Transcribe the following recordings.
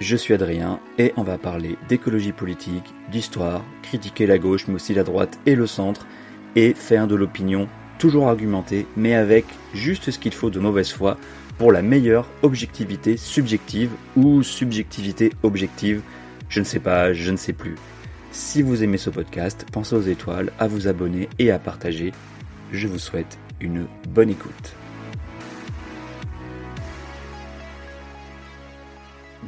Je suis Adrien et on va parler d'écologie politique, d'histoire, critiquer la gauche mais aussi la droite et le centre et faire de l'opinion toujours argumentée mais avec juste ce qu'il faut de mauvaise foi pour la meilleure objectivité subjective ou subjectivité objective, je ne sais pas, je ne sais plus. Si vous aimez ce podcast, pensez aux étoiles, à vous abonner et à partager. Je vous souhaite une bonne écoute.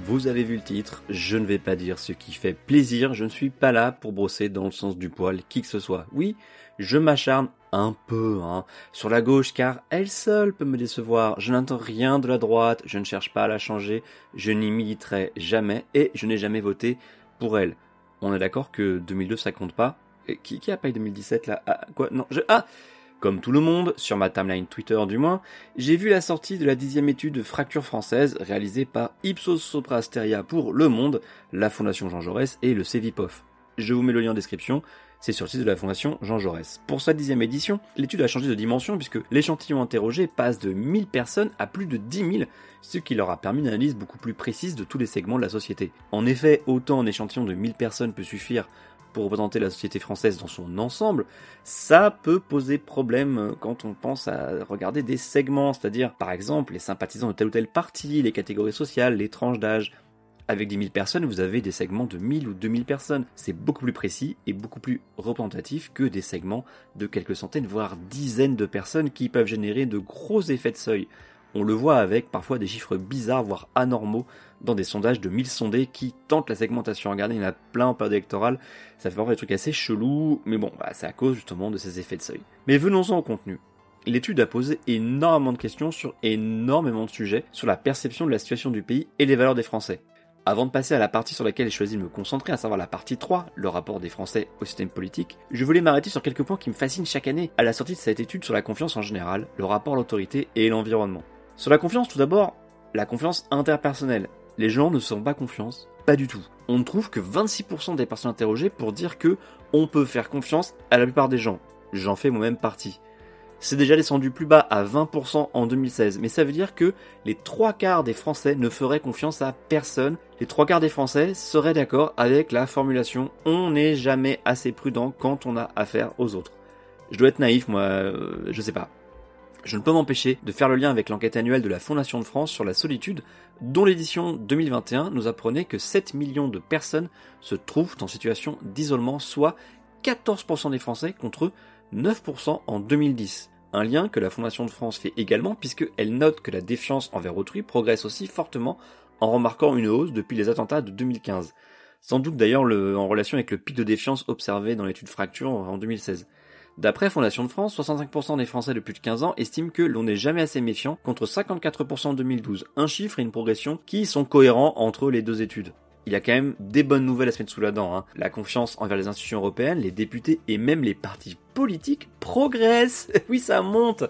Vous avez vu le titre, je ne vais pas dire ce qui fait plaisir, je ne suis pas là pour brosser dans le sens du poil qui que ce soit. Oui, je m'acharne un peu hein, sur la gauche car elle seule peut me décevoir. Je n'entends rien de la droite, je ne cherche pas à la changer, je n'y militerai jamais et je n'ai jamais voté pour elle. On est d'accord que 2002 ça compte pas qui, qui a pas 2017 là? Ah, Quoi? Non, je... Ah comme tout le monde, sur ma timeline Twitter du moins, j'ai vu la sortie de la dixième étude de fracture française réalisée par Ipsos Sopra Steria pour Le Monde, la Fondation Jean Jaurès et le CEVIPOF. Je vous mets le lien en description, c'est sur le site de la Fondation Jean Jaurès. Pour sa dixième édition, l'étude a changé de dimension puisque l'échantillon interrogé passe de 1000 personnes à plus de 10 000, ce qui leur a permis une analyse beaucoup plus précise de tous les segments de la société. En effet, autant un échantillon de 1000 personnes peut suffire pour représenter la société française dans son ensemble, ça peut poser problème quand on pense à regarder des segments, c'est-à-dire par exemple les sympathisants de tel ou tel parti, les catégories sociales, les tranches d'âge. Avec 10 000 personnes, vous avez des segments de 1000 ou 2000 personnes. C'est beaucoup plus précis et beaucoup plus représentatif que des segments de quelques centaines, voire dizaines de personnes qui peuvent générer de gros effets de seuil. On le voit avec parfois des chiffres bizarres, voire anormaux, dans des sondages de 1000 sondés qui tentent la segmentation. Regardez, il y en a plein en période électorale, ça fait parfois des trucs assez chelous, mais bon, bah, c'est à cause justement de ces effets de seuil. Mais venons-en au contenu. L'étude a posé énormément de questions sur énormément de sujets, sur la perception de la situation du pays et les valeurs des Français. Avant de passer à la partie sur laquelle j'ai choisi de me concentrer, à savoir la partie 3, le rapport des Français au système politique, je voulais m'arrêter sur quelques points qui me fascinent chaque année à la sortie de cette étude sur la confiance en général, le rapport à l'autorité et l'environnement. Sur la confiance, tout d'abord, la confiance interpersonnelle. Les gens ne se pas confiance, pas du tout. On ne trouve que 26% des personnes interrogées pour dire que on peut faire confiance à la plupart des gens. J'en fais moi-même partie. C'est déjà descendu plus bas à 20% en 2016, mais ça veut dire que les trois quarts des Français ne feraient confiance à personne. Les trois quarts des Français seraient d'accord avec la formulation on n'est jamais assez prudent quand on a affaire aux autres. Je dois être naïf, moi, euh, je sais pas je ne peux m'empêcher de faire le lien avec l'enquête annuelle de la Fondation de France sur la solitude, dont l'édition 2021 nous apprenait que 7 millions de personnes se trouvent en situation d'isolement, soit 14% des Français contre 9% en 2010. Un lien que la Fondation de France fait également puisqu'elle note que la défiance envers autrui progresse aussi fortement en remarquant une hausse depuis les attentats de 2015. Sans doute d'ailleurs en relation avec le pic de défiance observé dans l'étude Fracture en 2016. D'après Fondation de France, 65% des Français de plus de 15 ans estiment que l'on n'est jamais assez méfiant contre 54% en 2012. Un chiffre et une progression qui sont cohérents entre les deux études. Il y a quand même des bonnes nouvelles à se mettre sous la dent. Hein. La confiance envers les institutions européennes, les députés et même les partis politiques progressent. oui, ça monte.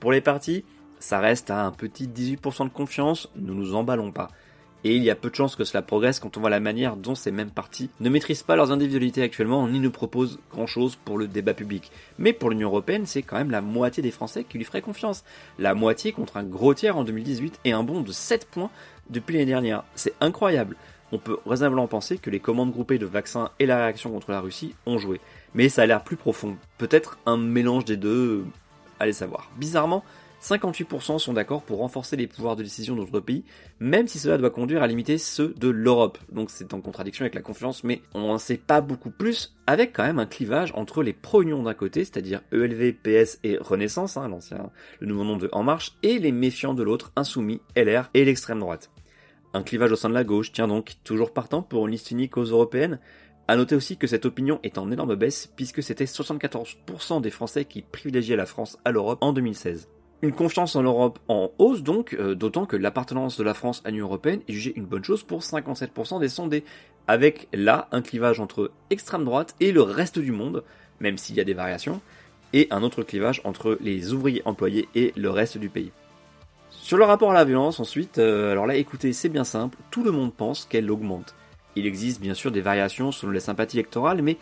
Pour les partis, ça reste à un petit 18% de confiance, ne nous emballons pas et il y a peu de chances que cela progresse quand on voit la manière dont ces mêmes partis ne maîtrisent pas leurs individualités actuellement ni ne proposent grand chose pour le débat public. Mais pour l'Union Européenne, c'est quand même la moitié des Français qui lui feraient confiance. La moitié contre un gros tiers en 2018 et un bond de 7 points depuis l'année dernière. C'est incroyable. On peut raisonnablement penser que les commandes groupées de vaccins et la réaction contre la Russie ont joué. Mais ça a l'air plus profond. Peut-être un mélange des deux, allez savoir. Bizarrement, 58% sont d'accord pour renforcer les pouvoirs de décision notre pays, même si cela doit conduire à limiter ceux de l'Europe. Donc c'est en contradiction avec la confiance, mais on n'en sait pas beaucoup plus, avec quand même un clivage entre les pro-unions d'un côté, c'est-à-dire ELV, PS et Renaissance, hein, l'ancien, le nouveau nom de En Marche, et les méfiants de l'autre, Insoumis, LR et l'extrême droite. Un clivage au sein de la gauche tient donc toujours partant pour une liste unique aux européennes, à noter aussi que cette opinion est en énorme baisse puisque c'était 74% des Français qui privilégiaient la France à l'Europe en 2016. Une confiance en l'Europe en hausse donc, euh, d'autant que l'appartenance de la France à l'Union Européenne est jugée une bonne chose pour 57% des sondés, avec là un clivage entre extrême droite et le reste du monde, même s'il y a des variations, et un autre clivage entre les ouvriers employés et le reste du pays. Sur le rapport à la violence ensuite, euh, alors là écoutez c'est bien simple, tout le monde pense qu'elle augmente. Il existe bien sûr des variations selon les sympathies électorales, mais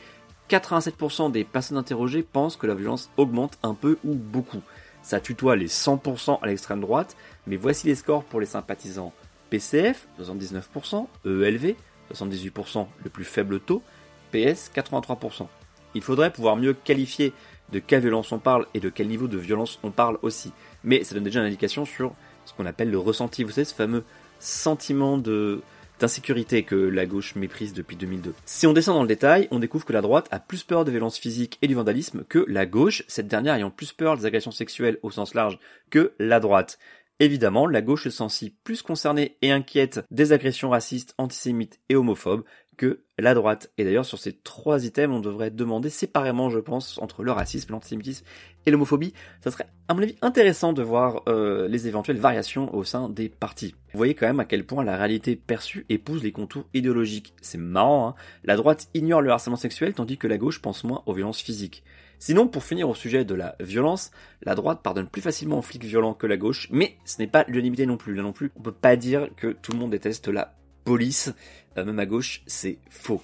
87% des personnes interrogées pensent que la violence augmente un peu ou beaucoup. Ça tutoie les 100% à l'extrême droite, mais voici les scores pour les sympathisants PCF, 79%, EELV, 78%, le plus faible taux, PS, 83%. Il faudrait pouvoir mieux qualifier de quelle violence on parle et de quel niveau de violence on parle aussi. Mais ça donne déjà une indication sur ce qu'on appelle le ressenti. Vous savez, ce fameux sentiment de, d'insécurité que la gauche méprise depuis 2002. Si on descend dans le détail, on découvre que la droite a plus peur de violences physiques et du vandalisme que la gauche, cette dernière ayant plus peur des agressions sexuelles au sens large que la droite. Évidemment, la gauche se sent si plus concernée et inquiète des agressions racistes, antisémites et homophobes que la droite. Et d'ailleurs, sur ces trois items, on devrait demander séparément, je pense, entre le racisme, l'antisémitisme et l'homophobie. Ça serait, à mon avis, intéressant de voir euh, les éventuelles variations au sein des partis. Vous voyez quand même à quel point la réalité perçue épouse les contours idéologiques. C'est marrant, hein La droite ignore le harcèlement sexuel, tandis que la gauche pense moins aux violences physiques. Sinon, pour finir au sujet de la violence, la droite pardonne plus facilement aux flics violents que la gauche, mais ce n'est pas l'unanimité non plus. Là non plus, on peut pas dire que tout le monde déteste la police, euh, même à gauche, c'est faux.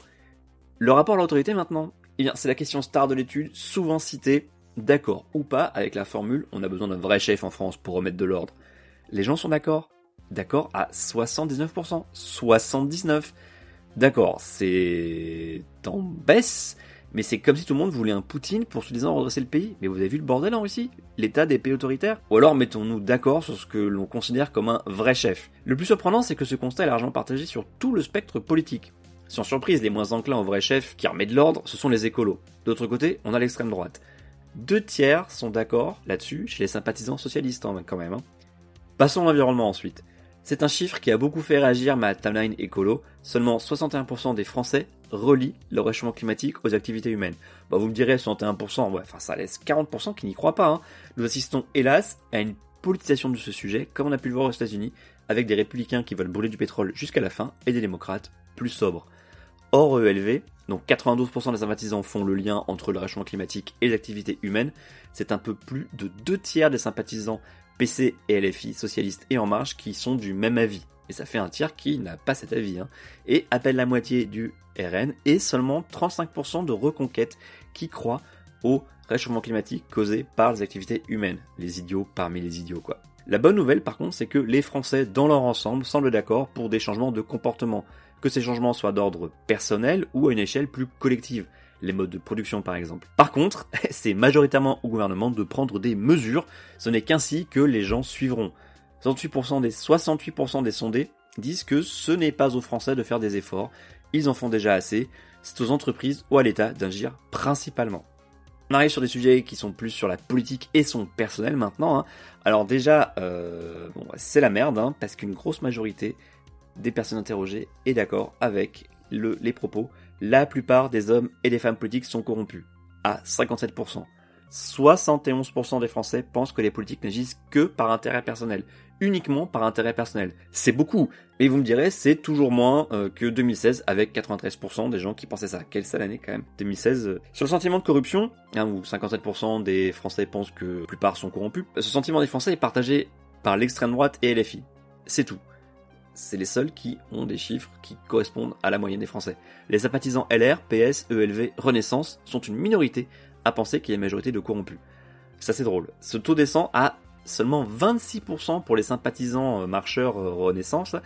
Le rapport à l'autorité maintenant, eh bien, c'est la question star de l'étude, souvent citée, d'accord ou pas avec la formule on a besoin d'un vrai chef en France pour remettre de l'ordre. Les gens sont d'accord? D'accord à 79%. 79%. D'accord, c'est en baisse, mais c'est comme si tout le monde voulait un Poutine pour se disant redresser le pays. Mais vous avez vu le bordel en Russie? L'état des pays autoritaires? Ou alors mettons-nous d'accord sur ce que l'on considère comme un vrai chef. Le plus surprenant, c'est que ce constat est largement partagé sur tout le spectre politique. Sans surprise, les moins enclins au vrai chef qui remet de l'ordre, ce sont les écolos. D'autre côté, on a l'extrême droite. Deux tiers sont d'accord là-dessus chez les sympathisants socialistes hein, quand même. Hein. Passons à l'environnement ensuite. C'est un chiffre qui a beaucoup fait réagir ma timeline écolo. Seulement 61% des Français relient le réchauffement climatique aux activités humaines. Bah, vous me direz 61%, ouais, enfin ça laisse 40% qui n'y croient pas. Hein. Nous assistons hélas à une politisation de ce sujet, comme on a pu le voir aux États-Unis, avec des républicains qui veulent brûler du pétrole jusqu'à la fin et des démocrates plus sobres. Hors ELV, donc 92% des sympathisants font le lien entre le réchauffement climatique et les activités humaines. C'est un peu plus de deux tiers des sympathisants PC et LFI, socialistes et En Marche, qui sont du même avis. Et ça fait un tiers qui n'a pas cet avis. Hein. Et à peine la moitié du RN et seulement 35% de Reconquête qui croient au réchauffement climatique causé par les activités humaines. Les idiots parmi les idiots, quoi. La bonne nouvelle, par contre, c'est que les Français, dans leur ensemble, semblent d'accord pour des changements de comportement, que ces changements soient d'ordre personnel ou à une échelle plus collective les modes de production par exemple. Par contre, c'est majoritairement au gouvernement de prendre des mesures, ce n'est qu'ainsi que les gens suivront. 68% des 68% des sondés disent que ce n'est pas aux Français de faire des efforts, ils en font déjà assez, c'est aux entreprises ou à l'État d'agir principalement. On arrive sur des sujets qui sont plus sur la politique et son personnel maintenant. Hein. Alors déjà, euh, c'est la merde, hein, parce qu'une grosse majorité des personnes interrogées est d'accord avec les propos la plupart des hommes et des femmes politiques sont corrompus, à 57%. 71% des Français pensent que les politiques n'agissent que par intérêt personnel, uniquement par intérêt personnel. C'est beaucoup, mais vous me direz, c'est toujours moins euh, que 2016 avec 93% des gens qui pensaient ça. Quelle sale année quand même, 2016. Euh. Sur le sentiment de corruption, hein, où 57% des Français pensent que la plupart sont corrompus, ce sentiment des Français est partagé par l'extrême droite et LFI. C'est tout c'est les seuls qui ont des chiffres qui correspondent à la moyenne des Français. Les sympathisants LR, PS, ELV, Renaissance sont une minorité à penser qu'il y a une majorité de corrompus. Ça c'est drôle. Ce taux descend à seulement 26% pour les sympathisants euh, marcheurs euh, Renaissance,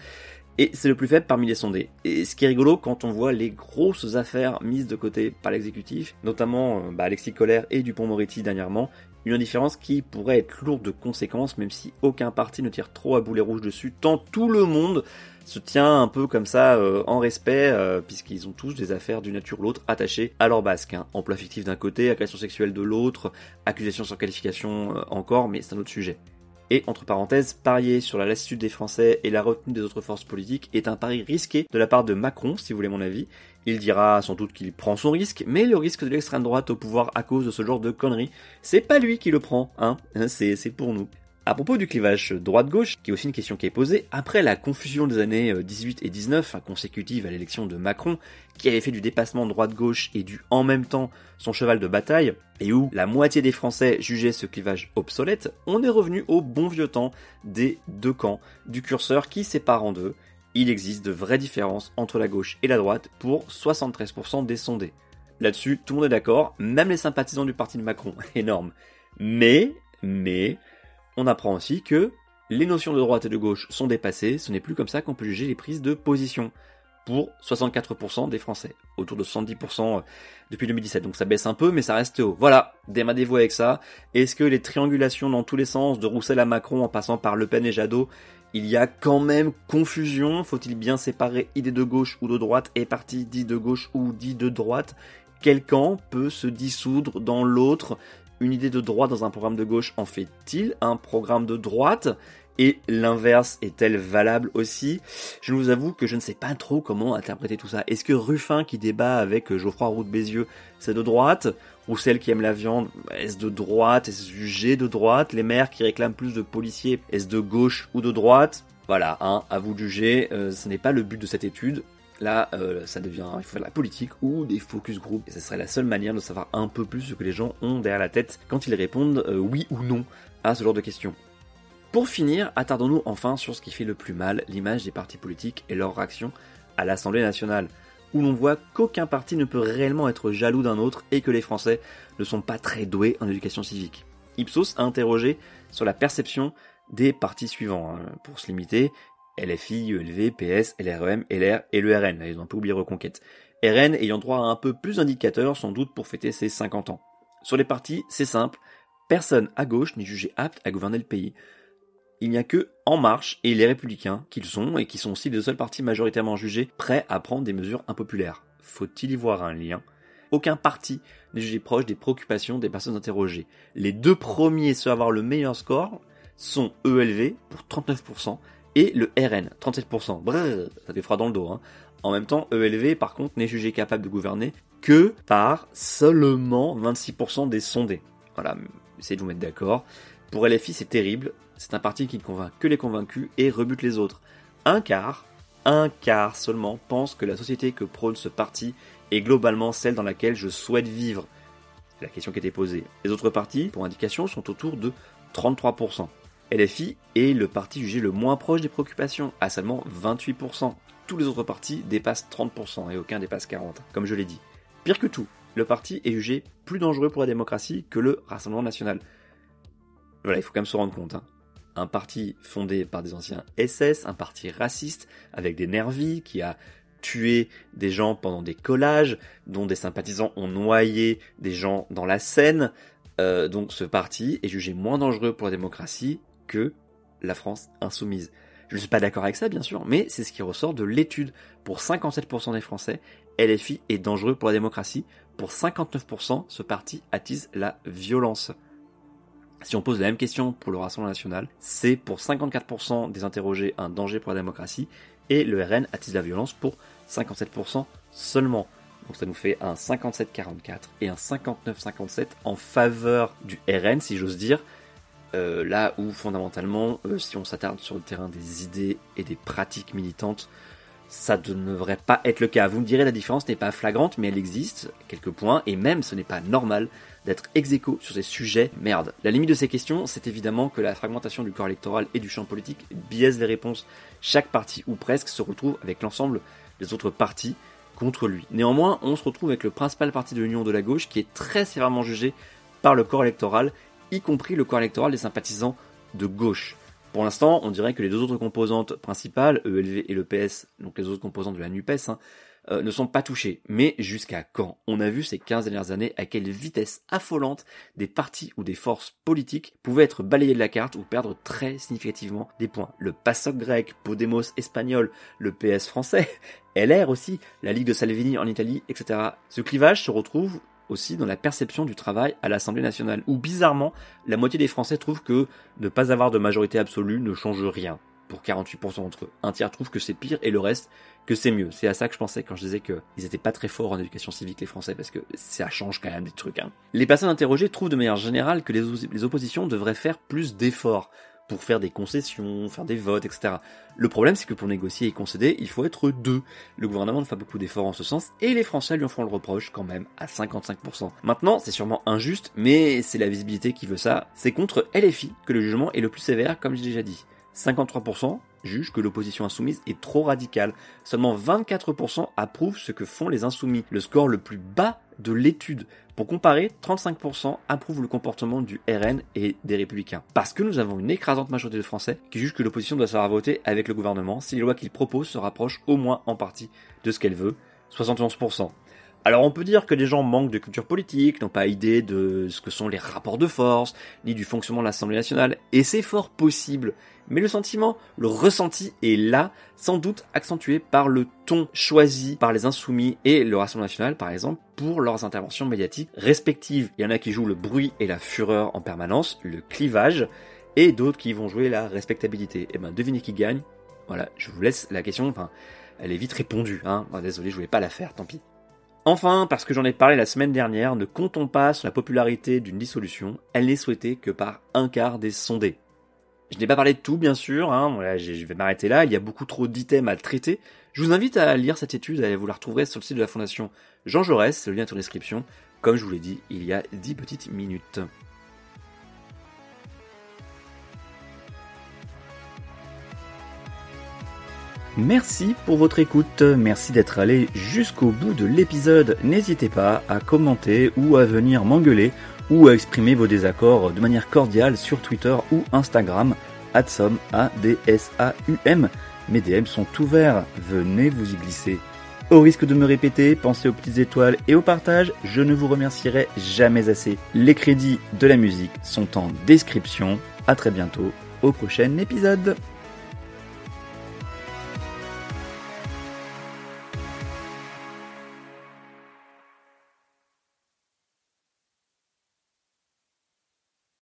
et c'est le plus faible parmi les sondés. Et ce qui est rigolo quand on voit les grosses affaires mises de côté par l'exécutif, notamment euh, bah, Alexis Colère et Dupont-Moretti dernièrement, une indifférence qui pourrait être lourde de conséquences même si aucun parti ne tire trop à boulet rouge dessus, tant tout le monde se tient un peu comme ça euh, en respect, euh, puisqu'ils ont tous des affaires d'une nature ou l'autre attachées à leur basque. Hein. Emploi fictif d'un côté, agression sexuelle de l'autre, accusation sans qualification encore, mais c'est un autre sujet. Et entre parenthèses, parier sur la lassitude des Français et la retenue des autres forces politiques est un pari risqué de la part de Macron, si vous voulez mon avis. Il dira sans doute qu'il prend son risque, mais le risque de l'extrême droite au pouvoir à cause de ce genre de conneries, c'est pas lui qui le prend, hein, c'est pour nous. À propos du clivage droite-gauche, qui est aussi une question qui est posée, après la confusion des années 18 et 19, consécutive à l'élection de Macron, qui avait fait du dépassement droite-gauche et du en même temps son cheval de bataille, et où la moitié des Français jugeaient ce clivage obsolète, on est revenu au bon vieux temps des deux camps, du curseur qui sépare en deux. Il existe de vraies différences entre la gauche et la droite pour 73% des sondés. Là-dessus, tout le monde est d'accord, même les sympathisants du parti de Macron. Énorme. Mais, mais, on apprend aussi que les notions de droite et de gauche sont dépassées, ce n'est plus comme ça qu'on peut juger les prises de position pour 64% des Français, autour de 70% euh, depuis 2017. Donc ça baisse un peu, mais ça reste haut. Voilà, démadez-vous avec ça. Est-ce que les triangulations dans tous les sens, de Roussel à Macron en passant par Le Pen et Jadot, il y a quand même confusion? Faut-il bien séparer idée de gauche ou de droite et parti dit de gauche ou dit de droite? Quel camp peut se dissoudre dans l'autre une idée de droite dans un programme de gauche en fait-il un programme de droite? Et l'inverse est-elle valable aussi? Je vous avoue que je ne sais pas trop comment interpréter tout ça. Est-ce que Ruffin qui débat avec Geoffroy Roux de Bézieux, c'est de droite? Ou celle qui aime la viande, est-ce de droite? Est-ce jugé de droite? Les maires qui réclament plus de policiers, est-ce de gauche ou de droite? Voilà, hein, à vous de juger, euh, ce n'est pas le but de cette étude. Là, euh, ça devient, il faut de la politique ou des focus group. Et ce serait la seule manière de savoir un peu plus ce que les gens ont derrière la tête quand ils répondent euh, oui ou non à ce genre de questions. Pour finir, attardons-nous enfin sur ce qui fait le plus mal, l'image des partis politiques et leur réaction à l'Assemblée nationale, où l'on voit qu'aucun parti ne peut réellement être jaloux d'un autre et que les Français ne sont pas très doués en éducation civique. Ipsos a interrogé sur la perception des partis suivants, hein, pour se limiter, LFI, ULV, PS, LREM, LR et le RN. Ils ont un oublié Reconquête. RN ayant droit à un peu plus d'indicateurs, sans doute pour fêter ses 50 ans. Sur les partis, c'est simple. Personne à gauche n'est jugé apte à gouverner le pays. Il n'y a que En Marche et les Républicains qu'ils sont et qui sont aussi les seuls partis majoritairement jugés prêts à prendre des mesures impopulaires. Faut-il y voir un lien? Aucun parti n'est jugé proche des préoccupations des personnes interrogées. Les deux premiers ceux à avoir le meilleur score sont ELV pour 39% et le RN, 37%. Brrr, ça fait froid dans le dos. Hein. En même temps, ELV, par contre, n'est jugé capable de gouverner que par seulement 26% des sondés. Voilà, essayez de vous mettre d'accord. Pour LFI, c'est terrible. C'est un parti qui ne convainc que les convaincus et rebute les autres. Un quart, un quart seulement, pense que la société que prône ce parti est globalement celle dans laquelle je souhaite vivre. C'est la question qui était posée. Les autres partis, pour indication, sont autour de 33%. LFI est le parti jugé le moins proche des préoccupations, à seulement 28%. Tous les autres partis dépassent 30% et aucun dépasse 40%, comme je l'ai dit. Pire que tout, le parti est jugé plus dangereux pour la démocratie que le Rassemblement national. Voilà, il faut quand même se rendre compte. Hein. Un parti fondé par des anciens SS, un parti raciste, avec des nervis, qui a tué des gens pendant des collages, dont des sympathisants ont noyé des gens dans la Seine. Euh, donc ce parti est jugé moins dangereux pour la démocratie que la France insoumise. Je ne suis pas d'accord avec ça, bien sûr, mais c'est ce qui ressort de l'étude. Pour 57% des Français, LFI est dangereux pour la démocratie. Pour 59%, ce parti attise la violence. Si on pose la même question pour le Rassemblement national, c'est pour 54% des interrogés un danger pour la démocratie et le RN attise la violence pour 57% seulement. Donc ça nous fait un 57-44 et un 59-57 en faveur du RN, si j'ose dire. Euh, là où fondamentalement, euh, si on s'attarde sur le terrain des idées et des pratiques militantes, ça ne devrait pas être le cas. Vous me direz la différence n'est pas flagrante, mais elle existe, quelques points, et même ce n'est pas normal d'être ex sur ces sujets. Merde. La limite de ces questions, c'est évidemment que la fragmentation du corps électoral et du champ politique biaise les réponses. Chaque parti, ou presque, se retrouve avec l'ensemble des autres partis contre lui. Néanmoins, on se retrouve avec le principal parti de l'Union de la gauche qui est très sévèrement jugé par le corps électoral y compris le corps électoral des sympathisants de gauche. Pour l'instant, on dirait que les deux autres composantes principales, ELV et le PS, donc les autres composantes de la NUPES, hein, euh, ne sont pas touchées. Mais jusqu'à quand? On a vu ces 15 dernières années à quelle vitesse affolante des partis ou des forces politiques pouvaient être balayés de la carte ou perdre très significativement des points. Le PASOK grec, Podemos espagnol, le PS français, LR aussi, la Ligue de Salvini en Italie, etc. Ce clivage se retrouve aussi dans la perception du travail à l'Assemblée nationale, où bizarrement, la moitié des Français trouvent que ne pas avoir de majorité absolue ne change rien, pour 48% d'entre eux. Un tiers trouve que c'est pire, et le reste que c'est mieux. C'est à ça que je pensais quand je disais qu'ils étaient pas très forts en éducation civique, les Français, parce que ça change quand même des trucs. Hein. Les personnes interrogées trouvent de manière générale que les oppositions devraient faire plus d'efforts pour faire des concessions, faire des votes, etc. Le problème, c'est que pour négocier et concéder, il faut être deux. Le gouvernement ne fait beaucoup d'efforts en ce sens, et les Français lui en font le reproche quand même à 55%. Maintenant, c'est sûrement injuste, mais c'est la visibilité qui veut ça. C'est contre LFI que le jugement est le plus sévère, comme j'ai déjà dit. 53% jugent que l'opposition insoumise est trop radicale. Seulement 24% approuvent ce que font les insoumis, le score le plus bas de l'étude. Pour comparer, 35% approuvent le comportement du RN et des républicains. Parce que nous avons une écrasante majorité de Français qui jugent que l'opposition doit faire voter avec le gouvernement si les lois qu'il propose se rapprochent au moins en partie de ce qu'elle veut, 71%. Alors on peut dire que les gens manquent de culture politique, n'ont pas idée de ce que sont les rapports de force, ni du fonctionnement de l'Assemblée nationale, et c'est fort possible. Mais le sentiment, le ressenti est là, sans doute accentué par le ton choisi par les insoumis et le Rassemblement national, par exemple, pour leurs interventions médiatiques respectives. Il y en a qui jouent le bruit et la fureur en permanence, le clivage, et d'autres qui vont jouer la respectabilité. Et eh ben devinez qui gagne Voilà, je vous laisse la question, enfin, elle est vite répondue, hein. désolé, je voulais pas la faire, tant pis. Enfin, parce que j'en ai parlé la semaine dernière, ne comptons pas sur la popularité d'une dissolution, elle n'est souhaitée que par un quart des sondés. Je n'ai pas parlé de tout, bien sûr, hein, voilà, je vais m'arrêter là, il y a beaucoup trop d'items à traiter. Je vous invite à lire cette étude, vous la retrouverez sur le site de la Fondation Jean Jaurès, le lien est en description, comme je vous l'ai dit il y a 10 petites minutes. Merci pour votre écoute, merci d'être allé jusqu'au bout de l'épisode. N'hésitez pas à commenter ou à venir m'engueuler ou à exprimer vos désaccords de manière cordiale sur Twitter ou Instagram, adsom, A-D-S-A-U-M. Mes DM sont ouverts, venez vous y glisser. Au risque de me répéter, pensez aux petites étoiles et au partage, je ne vous remercierai jamais assez. Les crédits de la musique sont en description. À très bientôt au prochain épisode.